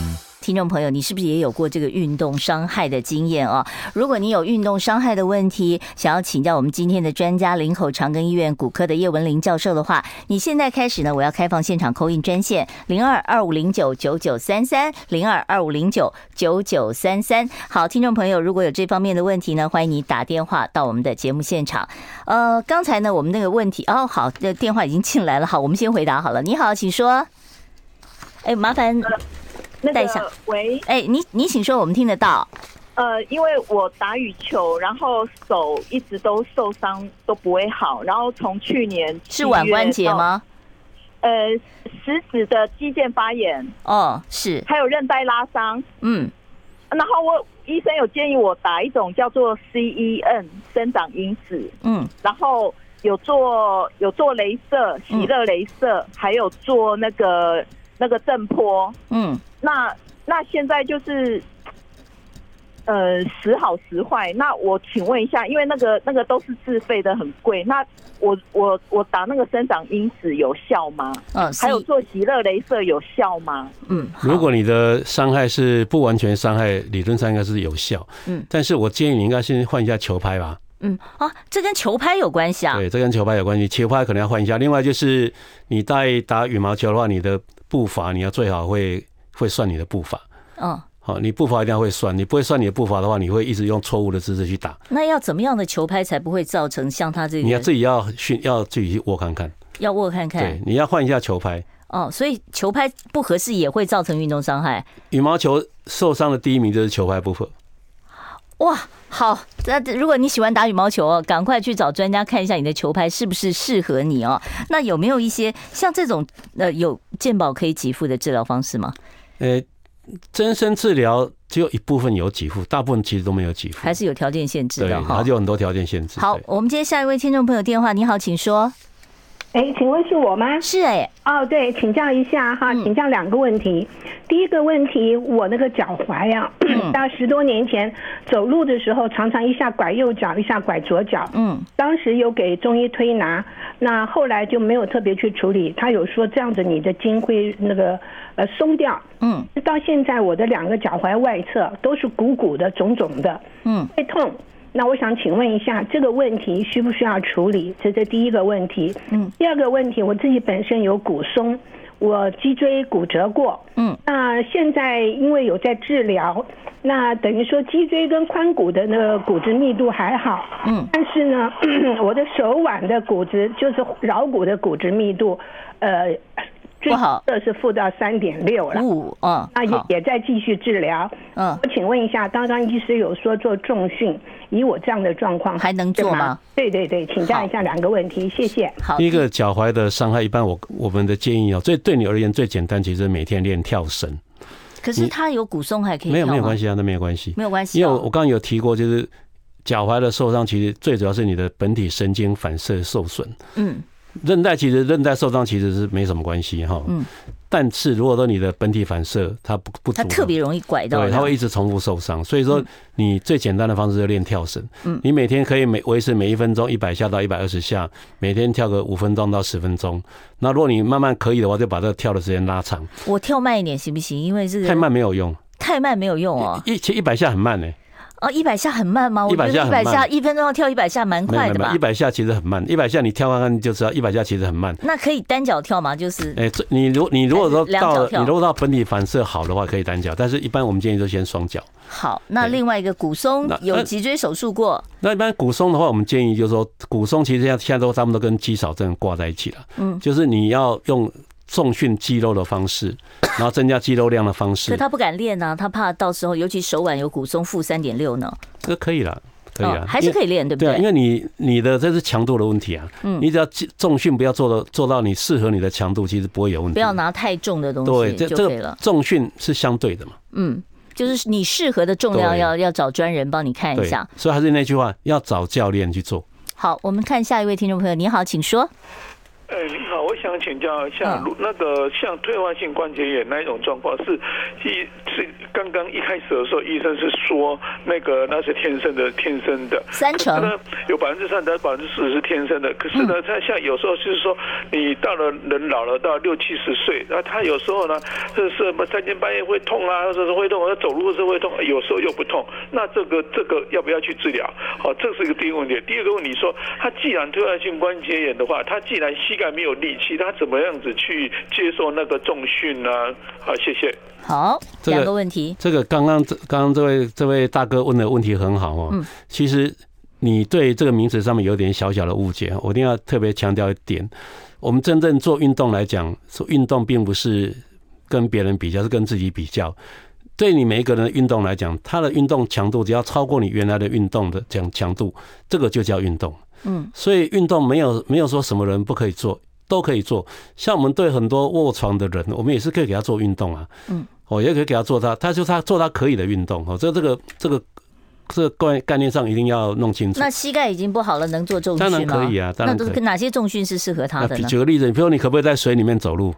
Speaker 1: 听众朋友，你是不是也有过这个运动伤害的经验啊？如果你有运动伤害的问题，想要请教我们今天的专家林口长庚医院骨科的叶文玲教授的话，你现在开始呢，我要开放现场扣印专线零二二五零九九九三三零二二五零九九九三三。好，听众朋友，如果有这方面的问题呢，欢迎你打电话到我们的节目现场。呃，刚才呢，我们那个问题哦，好，这电话已经进来了，好，我们先回答好了。你好，请说。哎，麻烦。
Speaker 6: 那个喂，
Speaker 1: 哎，你你请说，我们听得到。
Speaker 6: 呃，因为我打羽球，然后手一直都受伤，都不会好。然后从去年
Speaker 1: 是腕关节吗？
Speaker 6: 呃，食指的肌腱发炎。
Speaker 1: 哦，是。
Speaker 6: 还有韧带拉伤。
Speaker 1: 嗯。
Speaker 6: 然后我医生有建议我打一种叫做 CEN 生长因子。嗯。然后有做有做镭射，喜乐镭射，嗯、还有做那个那个震波。嗯。那那现在就是，呃，时好时坏。那我请问一下，因为那个那个都是自费的，很贵。那我我我打那个生长因子有效吗？嗯，还有做极乐镭射有效吗？
Speaker 2: 嗯，如果你的伤害是不完全伤害，理论上应该是有效。嗯，但是我建议你应该先换一下球拍吧。
Speaker 1: 嗯，啊，这跟球拍有关系啊？
Speaker 2: 对，这跟球拍有关系，球拍可能要换一下。另外就是你在打羽毛球的话，你的步伐你要最好会。会算你的步伐，嗯，好，你步伐一定要会算，你不会算你的步伐的话，你会一直用错误的姿势去打。
Speaker 1: 那要怎么样的球拍才不会造成像他这个？
Speaker 2: 你要自己要训，要自己去握看看，
Speaker 1: 要握看看。
Speaker 2: 对，你要换一下球拍。
Speaker 1: 哦，所以球拍不合适也会造成运动伤害。
Speaker 2: 羽毛球受伤的第一名就是球拍不合。
Speaker 1: 哇，好，那如果你喜欢打羽毛球哦，赶快去找专家看一下你的球拍是不是适合你哦。那有没有一些像这种呃有健保可以给付的治疗方式吗？
Speaker 2: 呃，增生治疗只有一部分有给付，大部分其实都没有给付，
Speaker 1: 还是有条件限制的哈。
Speaker 2: 它就有很多条件限制。
Speaker 1: 好，我们接下一位听众朋友电话，你好，请说。
Speaker 7: 哎，请问是我吗？
Speaker 1: 是哎。
Speaker 7: 哦，对，请教一下哈，请教两个问题。嗯、第一个问题，我那个脚踝啊，到十多年前走路的时候，常常一下拐右脚，一下拐左脚。嗯。当时有给中医推拿，那后来就没有特别去处理。他有说这样子你的筋会那个呃松掉。嗯。到现在我的两个脚踝外侧都是鼓鼓的、肿肿的。嗯。会痛。那我想请问一下，这个问题需不需要处理？这是第一个问题。嗯，第二个问题，我自己本身有骨松，我脊椎骨折过。嗯，那现在因为有在治疗，那等于说脊椎跟髋骨的那个骨质密度还好。嗯，但是呢，我的手腕的骨质就是桡骨的骨质密度，呃。不好，这是负到三点六了。五，啊，那也也在继续治疗。嗯，我请问一下，刚刚医师有说做重训，以我这样的状况
Speaker 1: 还能做吗？
Speaker 7: 对对对，请教一下两个问题，谢谢。
Speaker 2: 好，第一个脚踝的伤害，一般我我们的建议哦，最对你而言最简单，其实每天练跳绳。
Speaker 1: 可是他有骨松还可以？
Speaker 2: 没有没有关系啊，那没有关系，
Speaker 1: 没有关系。
Speaker 2: 因为我我刚刚有提过，就是脚踝的受伤，其实最主要是你的本体神经反射受损。嗯。韧带其实韧带受伤其实是没什么关系哈，嗯，但是如果说你的本体反射它不不足，它
Speaker 1: 特别容易拐到，
Speaker 2: 对，它会一直重复受伤。所以说你最简单的方式就练跳绳，嗯，你每天可以每维持每一分钟一百下到一百二十下，每天跳个五分钟到十分钟。那如果你慢慢可以的话，就把这个跳的时间拉长。
Speaker 1: 我跳慢一点行不行？因为这个
Speaker 2: 太慢没有用，
Speaker 1: 太慢没有用哦，
Speaker 2: 一其实一百下很慢呢。
Speaker 1: 哦，一百下很慢吗？我觉得一百下一分钟要跳一百下蛮快的吧？
Speaker 2: 一百下其实很慢，一百下你跳看看就知道，一百下其实很慢。
Speaker 1: 那可以单脚跳吗？就是，
Speaker 2: 哎，你如你如果说到了，你如果到本体反射好的话，可以单脚，但是一般我们建议都先双脚。
Speaker 1: 好，那另外一个骨松有脊椎手术过，
Speaker 2: 那一般骨松的话，我们建议就是说，骨松其实现在现在都差不多跟肌少症挂在一起了。嗯，就是你要用。重训肌肉的方式，然后增加肌肉量的方式。
Speaker 1: 可他不敢练呢、啊，他怕到时候，尤其手腕有骨松，负三点六呢。
Speaker 2: 这可以了，可以了、哦，
Speaker 1: 还是可以练，对不对？
Speaker 2: 对，因为你你的这是强度的问题啊。嗯，你只要重训不要做到做到你适合你的强度，其实不会有问题。
Speaker 1: 不要拿太重的东西对，这就可以了。
Speaker 2: 重训是相对的嘛。
Speaker 1: 嗯，就是你适合的重量要要找专人帮你看一下。
Speaker 2: 所以还是那句话，要找教练去做。
Speaker 1: 好，我们看下一位听众朋友，你好，请说。
Speaker 8: 哎，你好，我想请教一下，那个像退化性关节炎那一种状况，是一是刚刚一开始的时候，医生是说那个那是天生的，天生的。
Speaker 1: 三成，
Speaker 8: 呢有百分之三到百分之四十是天生的，可是呢，他像有时候就是说，你到了人老了到六七十岁，那他有时候呢，是什么？三更半夜会痛啊，或者是会痛，他走路是会痛，有时候又不痛，那这个这个要不要去治疗？好，这是一个第一个问题。第二个问题说，他既然退化性关节炎的话，他既然膝盖没有力气，他怎么样子去接受那个重训呢？好，谢谢。
Speaker 1: 好，两个问题。
Speaker 2: 这个刚刚这刚刚这位这位大哥问的问题很好哦。嗯。其实你对这个名词上面有点小小的误解，我一定要特别强调一点：我们真正做运动来讲，说运动并不是跟别人比较，是跟自己比较。对你每一个人的运动来讲，他的运动强度只要超过你原来的运动的强强度，这个就叫运动。嗯，所以运动没有没有说什么人不可以做，都可以做。像我们对很多卧床的人，我们也是可以给他做运动啊。嗯，我也可以给他做他，他就他做他可以的运动。哦，这这个这个这个概概念上一定要弄清楚。
Speaker 1: 那膝盖已经不好了，能做重训吗？
Speaker 2: 当然可以啊，当然可以。
Speaker 1: 那都哪些重训是适合他的呢？
Speaker 2: 举个例子，比如说你可不可以在水里面走路？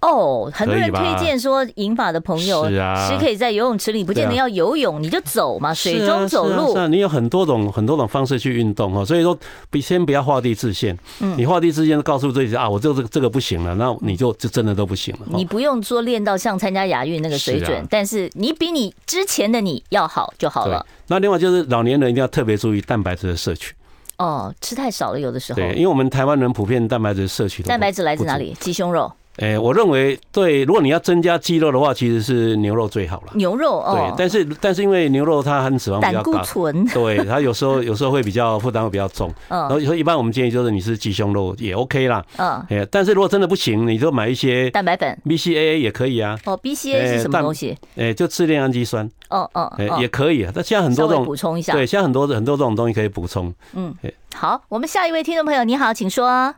Speaker 1: 哦，很多人推荐说，银发的朋友
Speaker 2: 是啊，
Speaker 1: 是可以在游泳池里，不见得要游泳，你就走嘛，水中走路。
Speaker 2: 是啊，你有很多种很多种方式去运动哦。所以说，比先不要画地自限。嗯，你画地自限，告诉自己啊，我这个这个不行了，那你就就真的都不行了。
Speaker 1: 你不用说练到像参加亚运那个水准，但是你比你之前的你要好就好了。
Speaker 2: 那另外就是老年人一定要特别注意蛋白质的摄取。
Speaker 1: 哦，吃太少了，有的时候。
Speaker 2: 对，因为我们台湾人普遍蛋白质摄取。
Speaker 1: 蛋白质来自哪里？鸡胸肉。
Speaker 2: 哎、欸，我认为对，如果你要增加肌肉的话，其实是牛肉最好了。
Speaker 1: 牛肉哦，
Speaker 2: 对，但是但是因为牛肉它含脂肪比较高，
Speaker 1: 胆固醇，
Speaker 2: 对，它有时候有时候会比较负担会比较重。嗯，然后所以一般我们建议就是你是鸡胸肉也 OK 啦。嗯，哎，但是如果真的不行，你就买一些
Speaker 1: 蛋白粉
Speaker 2: ，BCAA 也可以啊。
Speaker 1: 哦，BCAA 是什么东西？
Speaker 2: 哎，就次链氨基酸。
Speaker 1: 哦哦，
Speaker 2: 哎，也可以啊。但现在很多这
Speaker 1: 种补充一下，
Speaker 2: 对，现在很多很多这种东西可以补充。
Speaker 1: 嗯，好，我们下一位听众朋友你好，请说。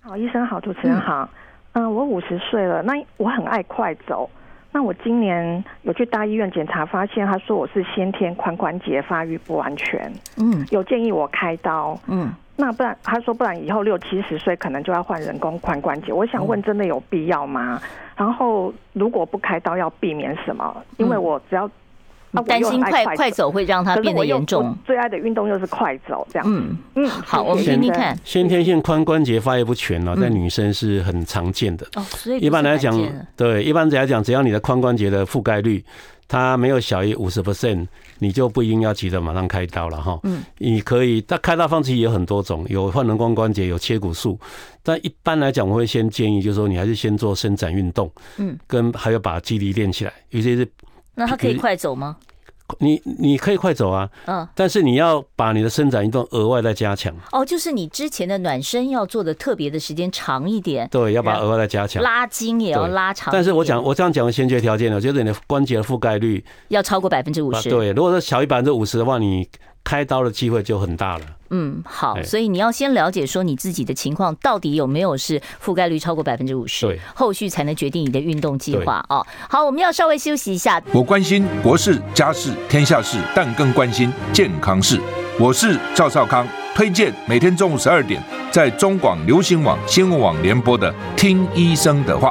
Speaker 9: 好，医生好，主持人好。嗯，我五十岁了，那我很爱快走。那我今年有去大医院检查，发现他说我是先天髋关节发育不完全。嗯，有建议我开刀。嗯，那不然他说不然以后六七十岁可能就要换人工髋关节。我想问，真的有必要吗？然后如果不开刀要避免什么？因为我只要。
Speaker 1: 担心快快走会让它变得严重。
Speaker 9: 最爱的运动又是快走，这样。嗯
Speaker 1: 嗯，好，我们听听看。
Speaker 2: 先天性髋关节发育不全呢，在女生是很常见的。哦，所以一般来讲，对，一般来讲，只要你的髋关节的覆盖率它没有小于五十 percent，你就不一定要急着马上开刀了哈。嗯，你可以，但开刀方式也有很多种，有换人工关节，有切骨术。但一般来讲，我会先建议，就是说你还是先做伸展运动。嗯，跟还有把肌力练起来，尤其是。
Speaker 1: 那他可以快走吗？
Speaker 2: 你你可以快走啊，嗯，但是你要把你的伸展运动额外再加强。
Speaker 1: 哦，就是你之前的暖身要做的特别的时间长一点。
Speaker 2: 对，要把额外再加强。
Speaker 1: 拉筋也要拉长。
Speaker 2: 但是我讲我这样讲的先决条件呢，就是你的关节的覆盖率
Speaker 1: 要超过百分之五十。
Speaker 2: 对，如果说小于百分之五十的话，你。开刀的机会就很大了。
Speaker 1: 嗯，好，所以你要先了解说你自己的情况到底有没有是覆盖率超过百分之五十，对，后续才能决定你的运动计划哦。好，我们要稍微休息一下。
Speaker 4: 我关心国事、家事、天下事，但更关心健康事。我是赵少康，推荐每天中午十二点在中广流行网、新闻网联播的《听医生的话》。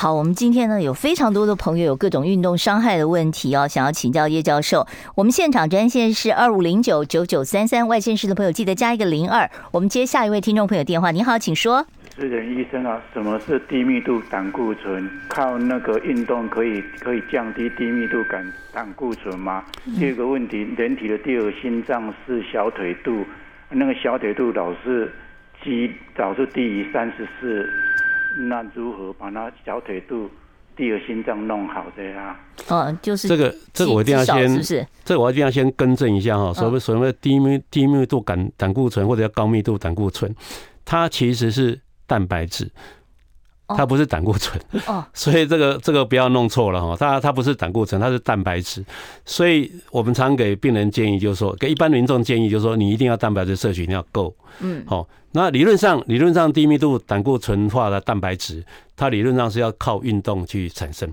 Speaker 1: 好，我们今天呢有非常多的朋友有各种运动伤害的问题哦，想要请教叶教授。我们现场专线是二五零九九九三三，外线式的朋友记得加一个零二。我们接下一位听众朋友电话，你好，请说。
Speaker 10: 是的，医生啊，什么是低密度胆固醇？靠那个运动可以可以降低低密度胆胆固醇吗？第二个问题，人体的第二心脏是小腿肚，那个小腿肚老是低，老是低于三十四。那如何把它小腿肚第二心脏弄好的呀？
Speaker 1: 哦，就是
Speaker 2: 这个，这个我一定要先，是不是？这个我一定要先更正一下哈。所谓所谓的低密低密度胆胆固醇或者叫高密度胆固醇，它其实是蛋白质。它不是胆固醇。哦，所以这个这个不要弄错了哈，它它不是胆固醇，它是蛋白质。所以我们常给病人建议，就是说，给一般民众建议，就是说，你一定要蛋白质摄取一定要够。嗯，好，那理论上理论上低密度胆固醇化的蛋白质，它理论上是要靠运动去产生。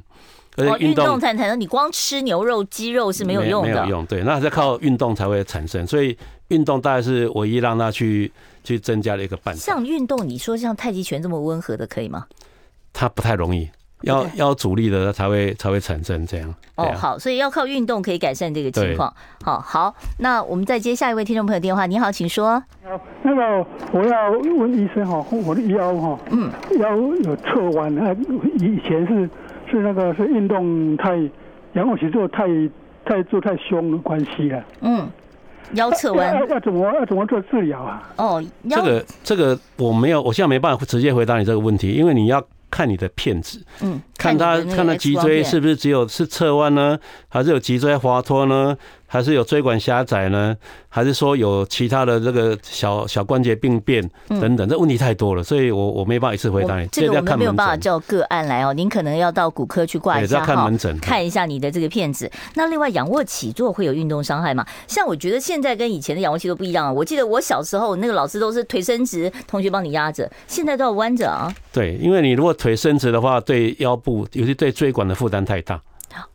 Speaker 1: 而且运动才产生，你光吃牛肉、鸡肉是没有用的。
Speaker 2: 没有用，对，那是靠运动才会产生。所以运动大概是唯一让它去去增加了一个办法。
Speaker 1: 像运动，你说像太极拳这么温和的，可以吗？
Speaker 2: 它不太容易，要要阻力的才会才会产生这样。
Speaker 1: 哦，好，所以要靠运动可以改善这个情况。好好，那我们再接下一位听众朋友电话。你好，请说。
Speaker 11: 那个我要问医生哈，我的腰哈，嗯，腰有侧弯啊，以前是。是那个是运动太仰卧起坐太太做太凶的关系了。
Speaker 1: 嗯，腰侧弯要
Speaker 11: 要怎么要怎么做治疗啊？
Speaker 1: 哦，
Speaker 2: 这个这个我没有，我现在没办法直接回答你这个问题，因为你要看你的片子，嗯，看他看他脊椎是不是只有是侧弯呢，还是有脊椎滑脱呢？还是有椎管狭窄呢？还是说有其他的这个小小关节病变等等？这问题太多了，所以我我没办法一次回答你。
Speaker 1: 这个我们没有办法叫个案来哦，您可能要到骨科去挂一下号，看一下你的这个片子。那另外仰卧起坐会有运动伤害吗？像我觉得现在跟以前的仰卧起坐不一样啊。我记得我小时候那个老师都是腿伸直，同学帮你压着，现在都要弯着啊。
Speaker 2: 对，因为你如果腿伸直的话，对腰部尤其对椎管的负担太大。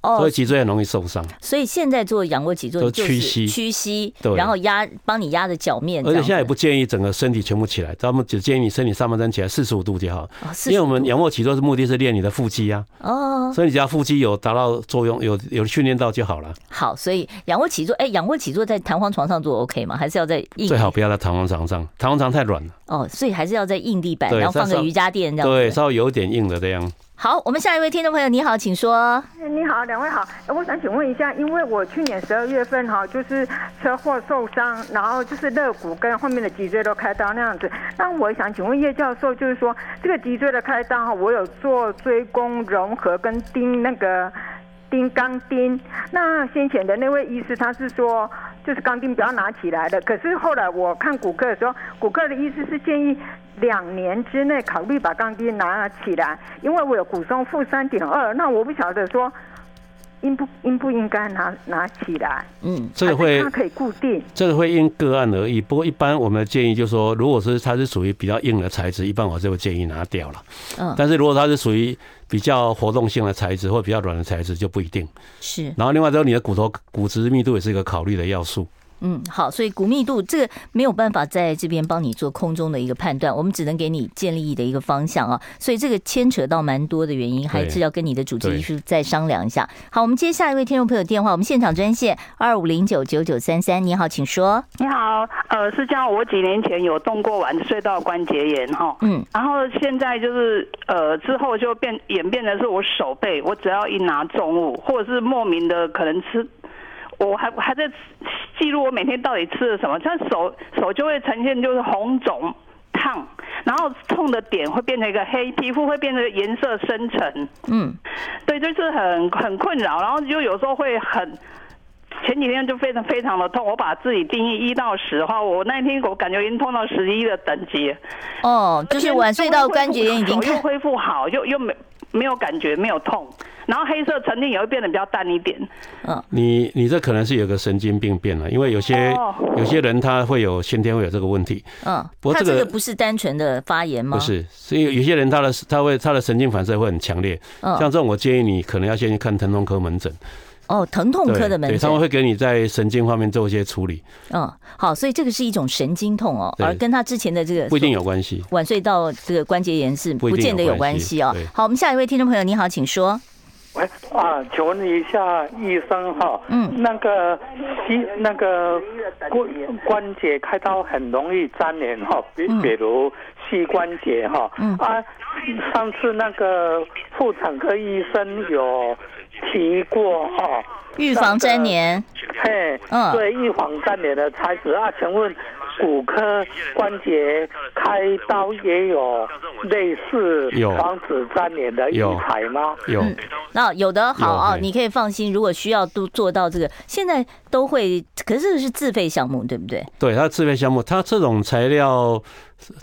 Speaker 2: 哦，所以脊椎很容易受伤。
Speaker 1: 所以现在做仰卧起坐就是屈膝，屈膝，对，然后压帮你压着脚面。
Speaker 2: 而且现在也不建议整个身体全部起来，他们只建议你身体上半身起来四十五度就好。因为我们仰卧起坐是目的是练你的腹肌啊。哦，所以你只要腹肌有达到作用，有有训练到就好了。
Speaker 1: 好，所以仰卧起坐，哎，仰卧起坐在弹簧床上做 OK 吗？还是要在硬？
Speaker 2: 最好不要在弹簧床上，弹簧床太软了。
Speaker 1: 哦，所以还是要在硬地板，然后放个瑜伽垫这样。
Speaker 2: 对，稍微有点硬的这样。
Speaker 1: 好，我们下一位听众朋友，你好，请说。
Speaker 12: 你好，两位好。我想请问一下，因为我去年十二月份哈，就是车祸受伤，然后就是肋骨跟后面的脊椎都开刀那样子。那我想请问叶教授，就是说这个脊椎的开刀哈，我有做椎弓融合跟钉那个钉钢钉。那先前的那位医师他是说，就是钢钉不要拿起来的。可是后来我看骨科的时候，骨科的医师是建议。两年之内考虑把钢钉拿起来，因为我有骨松负三点二，那我不晓得说应不应不应该拿拿起来。
Speaker 2: 嗯，这个会
Speaker 12: 它可以固定，
Speaker 2: 这个会因个案而异。不过一般我们的建议就是说，如果是它是属于比较硬的材质，一般我就会建议拿掉了。嗯，但是如果它是属于比较活动性的材质或比较软的材质，就不一定。
Speaker 1: 是。
Speaker 2: 然后另外，就是你的骨头骨质密度也是一个考虑的要素。
Speaker 1: 嗯，好，所以骨密度这个没有办法在这边帮你做空中的一个判断，我们只能给你建立的一个方向啊。所以这个牵扯到蛮多的原因，还是要跟你的主治医师再商量一下。好，我们接下一位听众朋友电话，我们现场专线二五零九九九三三，你好，请说。
Speaker 13: 你好，呃，是这样，我几年前有动过完隧道关节炎哈，嗯，然后现在就是呃之后就变演变的是我手背，我只要一拿重物，或者是莫名的可能吃。我还还在记录我每天到底吃了什么，像手手就会呈现就是红肿烫，然后痛的点会变成一个黑，皮肤会变成颜色深沉。嗯，对，就是很很困扰，然后就有时候会很，前几天就非常非常的痛，我把自己定义一到十的话，我那天我感觉已经痛到十一的等级。
Speaker 1: 哦，就是晚睡到关节炎已经
Speaker 13: 又恢复好，又又没没有感觉，没有痛。然后黑色沉淀也会变得比较淡一点。
Speaker 2: 嗯，你你这可能是有个神经病变了，因为有些有些人他会有先天会有这个问题。
Speaker 1: 嗯，不过这个不是单纯的发炎吗？
Speaker 2: 不是，所以有些人他的他会他的神经反射会很强烈。嗯，像这种我建议你可能要先去看疼痛科门诊。
Speaker 1: 哦，疼痛科的门
Speaker 2: 诊，他们会给你在神经方面做一些处理。
Speaker 1: 嗯，好，所以这个是一种神经痛哦，而跟他之前的这个
Speaker 2: 不一定有关系。
Speaker 1: 晚睡到这个关节炎是不见得有关系哦。好，我们下一位听众朋友，你好，请说。
Speaker 14: 喂啊，请问一下医生哈，嗯，那个膝那个关关节开刀很容易粘连哈，比比如膝关节哈，嗯啊，上次那个妇产科医生有提过哈，
Speaker 1: 预防粘连，
Speaker 14: 嘿，嗯，对，预防粘连的材质啊，请问。骨科关节开刀也有类似防止粘连的医材吗？
Speaker 2: 有，
Speaker 1: 那有的好啊，你可以放心。如果需要都做到这个，现在都会，可是这是自费项目，对不对？
Speaker 2: 对，它自费项目，它这种材料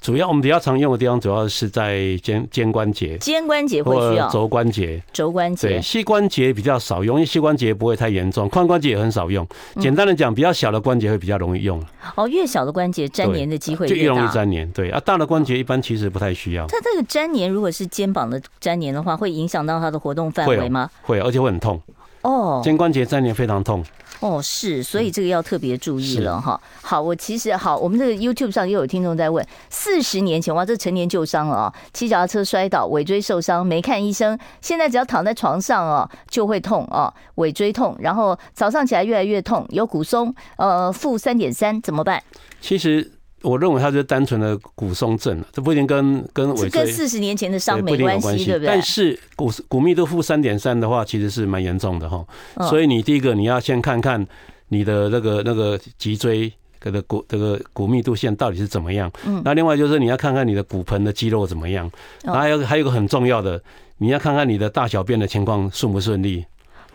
Speaker 2: 主要我们比较常用的地方，主要是在肩肩关节、
Speaker 1: 肩关节会需要
Speaker 2: 肘关节、
Speaker 1: 肘关节，
Speaker 2: 对，膝关节比较少用，因为膝关节不会太严重，髋关节也很少用。简单的讲，比较小的关节会比较容易用。
Speaker 1: 哦，越小的关节粘连的机会
Speaker 2: 就越容易粘连。对啊，大的关节一般其实不太需要。
Speaker 1: 它这个粘连，如果是肩膀的粘连的话，会影响到它的活动范围吗？
Speaker 2: 会，而且会很痛。
Speaker 1: 哦，
Speaker 2: 肩关节粘连非常痛。
Speaker 1: 哦，是，所以这个要特别注意了哈。好，我其实好，我们这个 YouTube 上也有听众在问，四十年前哇，这成年旧伤了啊，骑脚踏车摔倒，尾椎受伤，没看医生，现在只要躺在床上哦，就会痛哦，尾椎痛，然后早上起来越来越痛，有骨松，呃，负三点三，怎么办？
Speaker 2: 其实。我认为它就是单纯的骨松症，这不一定跟跟尾椎
Speaker 1: 跟四十年前的伤没关系，对不对？
Speaker 2: 但是骨骨密度负三点三的话，其实是蛮严重的哈。所以你第一个你要先看看你的那个那个脊椎这个骨这个骨密度线到底是怎么样。嗯。那另外就是你要看看你的骨盆的肌肉怎么样。还有还有一个很重要的，你要看看你的大小便的情况顺不顺利。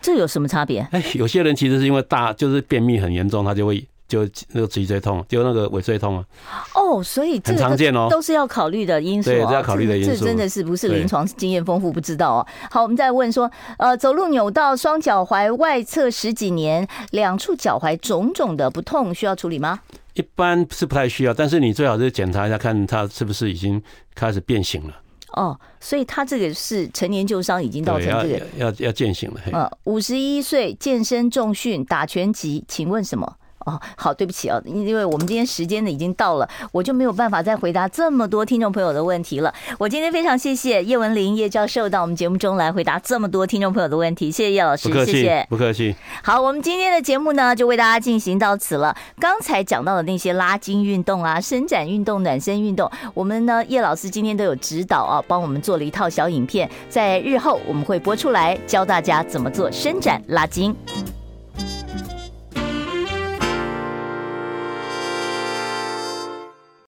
Speaker 1: 这有什么差别？
Speaker 2: 哎，有些人其实是因为大就是便秘很严重，他就会。就那个脊椎痛，就那个尾椎痛啊。
Speaker 1: 哦，所以这个很常见哦，都是要考虑的因素。
Speaker 2: 对，要考虑的因素。
Speaker 1: 这真的是不是临床经验丰富不知道哦。好，我们再问说，呃，走路扭到双脚踝外侧十几年，两处脚踝肿肿的不痛，需要处理吗？
Speaker 2: 一般是不太需要，但是你最好是检查一下，看他是不是已经开始变形了。
Speaker 1: 哦，所以他这个是成年旧伤，已经造成这个
Speaker 2: 要要要变形了。
Speaker 1: 嗯，五十一岁健身重训打拳击，请问什么？哦，好，对不起哦，因为我们今天时间呢已经到了，我就没有办法再回答这么多听众朋友的问题了。我今天非常谢谢叶文玲叶教授到我们节目中来回答这么多听众朋友的问题，谢谢叶老师，谢谢，
Speaker 2: 不客气。
Speaker 1: 好，我们今天的节目呢就为大家进行到此了。刚才讲到的那些拉筋运动啊、伸展运动、暖身运动，我们呢叶老师今天都有指导啊，帮我们做了一套小影片，在日后我们会播出来教大家怎么做伸展拉筋。